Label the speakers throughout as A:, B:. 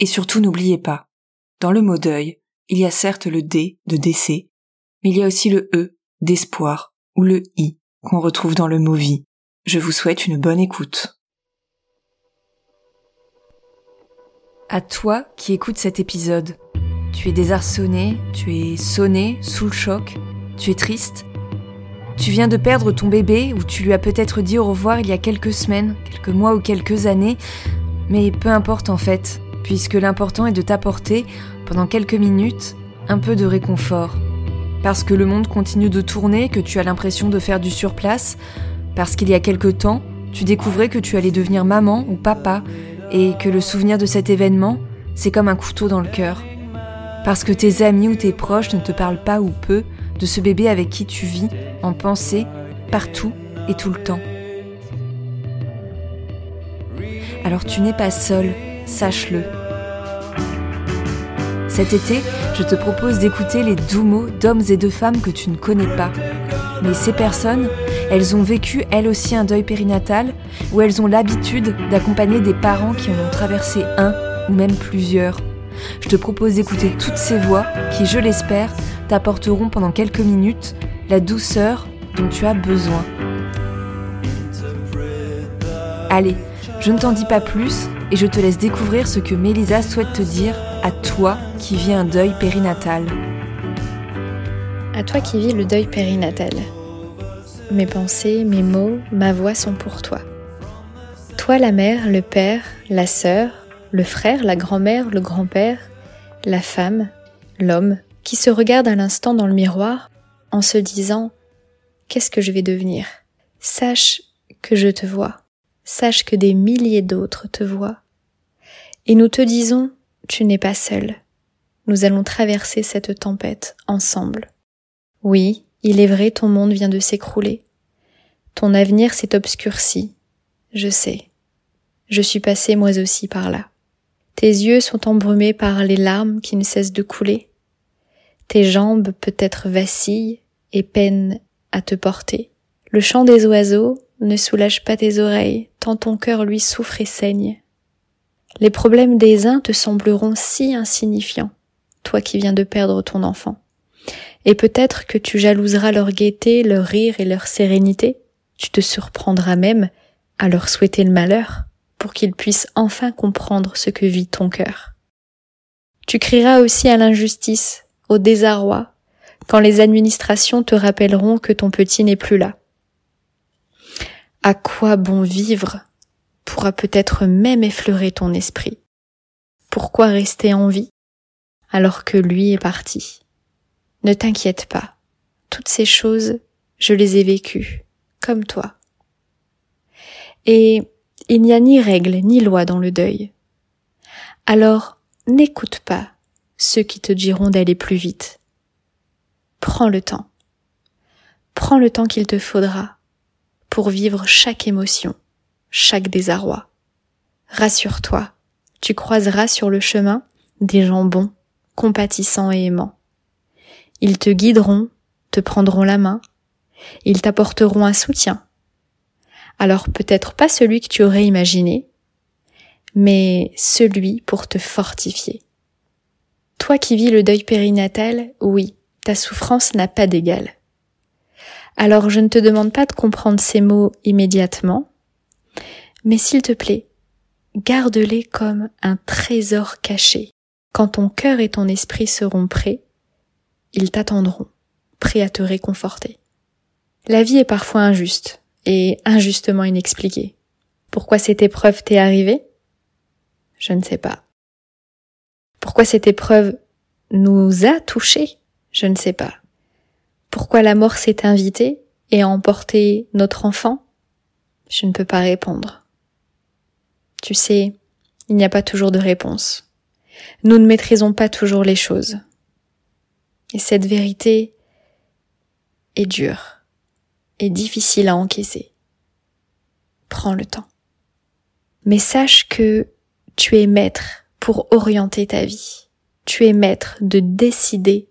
A: Et surtout n'oubliez pas, dans le mot deuil, il y a certes le D de décès, mais il y a aussi le E d'espoir ou le I qu'on retrouve dans le mot vie. Je vous souhaite une bonne écoute. À toi qui écoutes cet épisode, tu es désarçonné, tu es sonné, sous le choc, tu es triste. Tu viens de perdre ton bébé ou tu lui as peut-être dit au revoir il y a quelques semaines, quelques mois ou quelques années, mais peu importe en fait, puisque l'important est de t'apporter, pendant quelques minutes, un peu de réconfort. Parce que le monde continue de tourner, que tu as l'impression de faire du surplace, parce qu'il y a quelque temps, tu découvrais que tu allais devenir maman ou papa, et que le souvenir de cet événement, c'est comme un couteau dans le cœur. Parce que tes amis ou tes proches ne te parlent pas ou peu de ce bébé avec qui tu vis, en pensée, partout et tout le temps. Alors tu n'es pas seul, sache-le. Cet été, je te propose d'écouter les doux mots d'hommes et de femmes que tu ne connais pas. Mais ces personnes, elles ont vécu elles aussi un deuil périnatal, ou elles ont l'habitude d'accompagner des parents qui en ont traversé un ou même plusieurs. Je te propose d'écouter toutes ces voix qui, je l'espère, t'apporteront pendant quelques minutes la douceur dont tu as besoin. Allez, je ne t'en dis pas plus et je te laisse découvrir ce que Mélisa souhaite te dire à toi qui vis un deuil périnatal.
B: À toi qui vis le deuil périnatal. Mes pensées, mes mots, ma voix sont pour toi. Toi la mère, le père, la sœur, le frère, la grand-mère, le grand-père, la femme, l'homme, qui se regarde à l'instant dans le miroir en se disant Qu'est-ce que je vais devenir? Sache que je te vois, sache que des milliers d'autres te voient. Et nous te disons Tu n'es pas seul. Nous allons traverser cette tempête ensemble. Oui, il est vrai, ton monde vient de s'écrouler. Ton avenir s'est obscurci. Je sais. Je suis passée moi aussi par là. Tes yeux sont embrumés par les larmes qui ne cessent de couler. Tes jambes peut-être vacillent et peinent à te porter. Le chant des oiseaux ne soulage pas tes oreilles, tant ton cœur lui souffre et saigne. Les problèmes des uns te sembleront si insignifiants, toi qui viens de perdre ton enfant. Et peut-être que tu jalouseras leur gaieté, leur rire et leur sérénité. Tu te surprendras même à leur souhaiter le malheur pour qu'ils puissent enfin comprendre ce que vit ton cœur. Tu crieras aussi à l'injustice, au désarroi, quand les administrations te rappelleront que ton petit n'est plus là. À quoi bon vivre pourra peut-être même effleurer ton esprit. Pourquoi rester en vie alors que lui est parti? Ne t'inquiète pas, toutes ces choses, je les ai vécues, comme toi. Et il n'y a ni règle ni loi dans le deuil. Alors n'écoute pas ceux qui te diront d'aller plus vite. Prends le temps. Prends le temps qu'il te faudra pour vivre chaque émotion, chaque désarroi. Rassure-toi, tu croiseras sur le chemin des gens bons, compatissants et aimants. Ils te guideront, te prendront la main, ils t'apporteront un soutien, alors peut-être pas celui que tu aurais imaginé, mais celui pour te fortifier. Toi qui vis le deuil périnatal, oui, ta souffrance n'a pas d'égal. Alors je ne te demande pas de comprendre ces mots immédiatement, mais s'il te plaît, garde-les comme un trésor caché. Quand ton cœur et ton esprit seront prêts, ils t'attendront, prêts à te réconforter. La vie est parfois injuste et injustement inexpliquée. Pourquoi cette épreuve t'est arrivée? Je ne sais pas. Pourquoi cette épreuve nous a touchés? Je ne sais pas. Pourquoi la mort s'est invitée et a emporté notre enfant? Je ne peux pas répondre. Tu sais, il n'y a pas toujours de réponse. Nous ne maîtrisons pas toujours les choses. Et cette vérité est dure et difficile à encaisser. Prends le temps. Mais sache que tu es maître pour orienter ta vie. Tu es maître de décider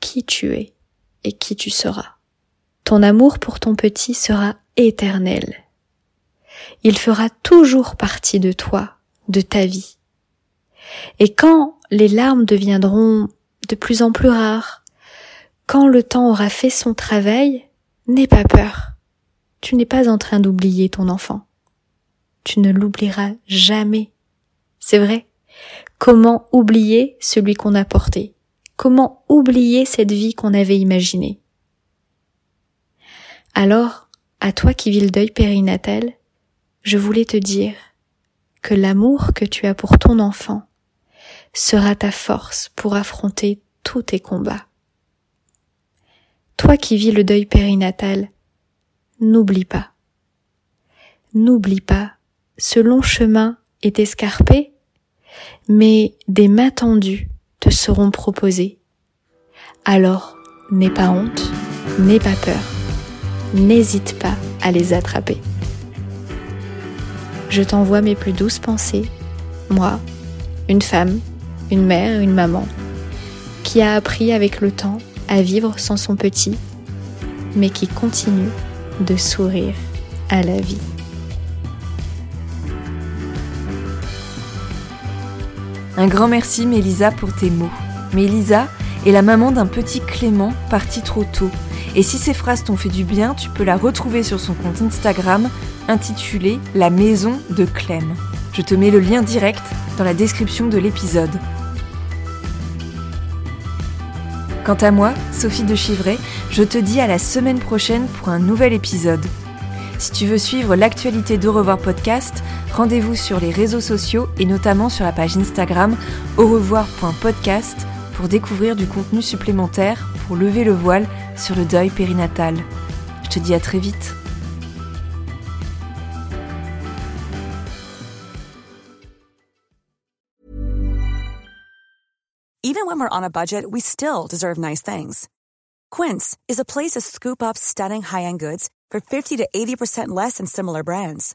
B: qui tu es qui tu seras. Ton amour pour ton petit sera éternel. Il fera toujours partie de toi, de ta vie. Et quand les larmes deviendront de plus en plus rares, quand le temps aura fait son travail, n'aie pas peur. Tu n'es pas en train d'oublier ton enfant. Tu ne l'oublieras jamais. C'est vrai. Comment oublier celui qu'on a porté? Comment oublier cette vie qu'on avait imaginée? Alors, à toi qui vis le deuil périnatal, je voulais te dire que l'amour que tu as pour ton enfant sera ta force pour affronter tous tes combats. Toi qui vis le deuil périnatal, n'oublie pas. N'oublie pas, ce long chemin est escarpé, mais des mains tendues te seront proposées. Alors, n'aie pas honte, n'aie pas peur, n'hésite pas à les attraper. Je t'envoie mes plus douces pensées, moi, une femme, une mère, une maman, qui a appris avec le temps à vivre sans son petit, mais qui continue de sourire à la vie.
A: Un grand merci Mélisa pour tes mots. Mélisa est la maman d'un petit Clément parti trop tôt. Et si ces phrases t'ont fait du bien, tu peux la retrouver sur son compte Instagram intitulé La maison de Clem. Je te mets le lien direct dans la description de l'épisode. Quant à moi, Sophie de Chivray, je te dis à la semaine prochaine pour un nouvel épisode. Si tu veux suivre l'actualité d'Au revoir podcast, rendez-vous sur les réseaux sociaux et notamment sur la page Instagram au revoir.podcast pour découvrir du contenu supplémentaire pour lever le voile sur le deuil périnatal. Je te dis à très vite.
C: Even when we're on a budget, we still deserve nice things. Quince is a place to scoop up stunning high-end goods for 50 to 80% less than similar brands.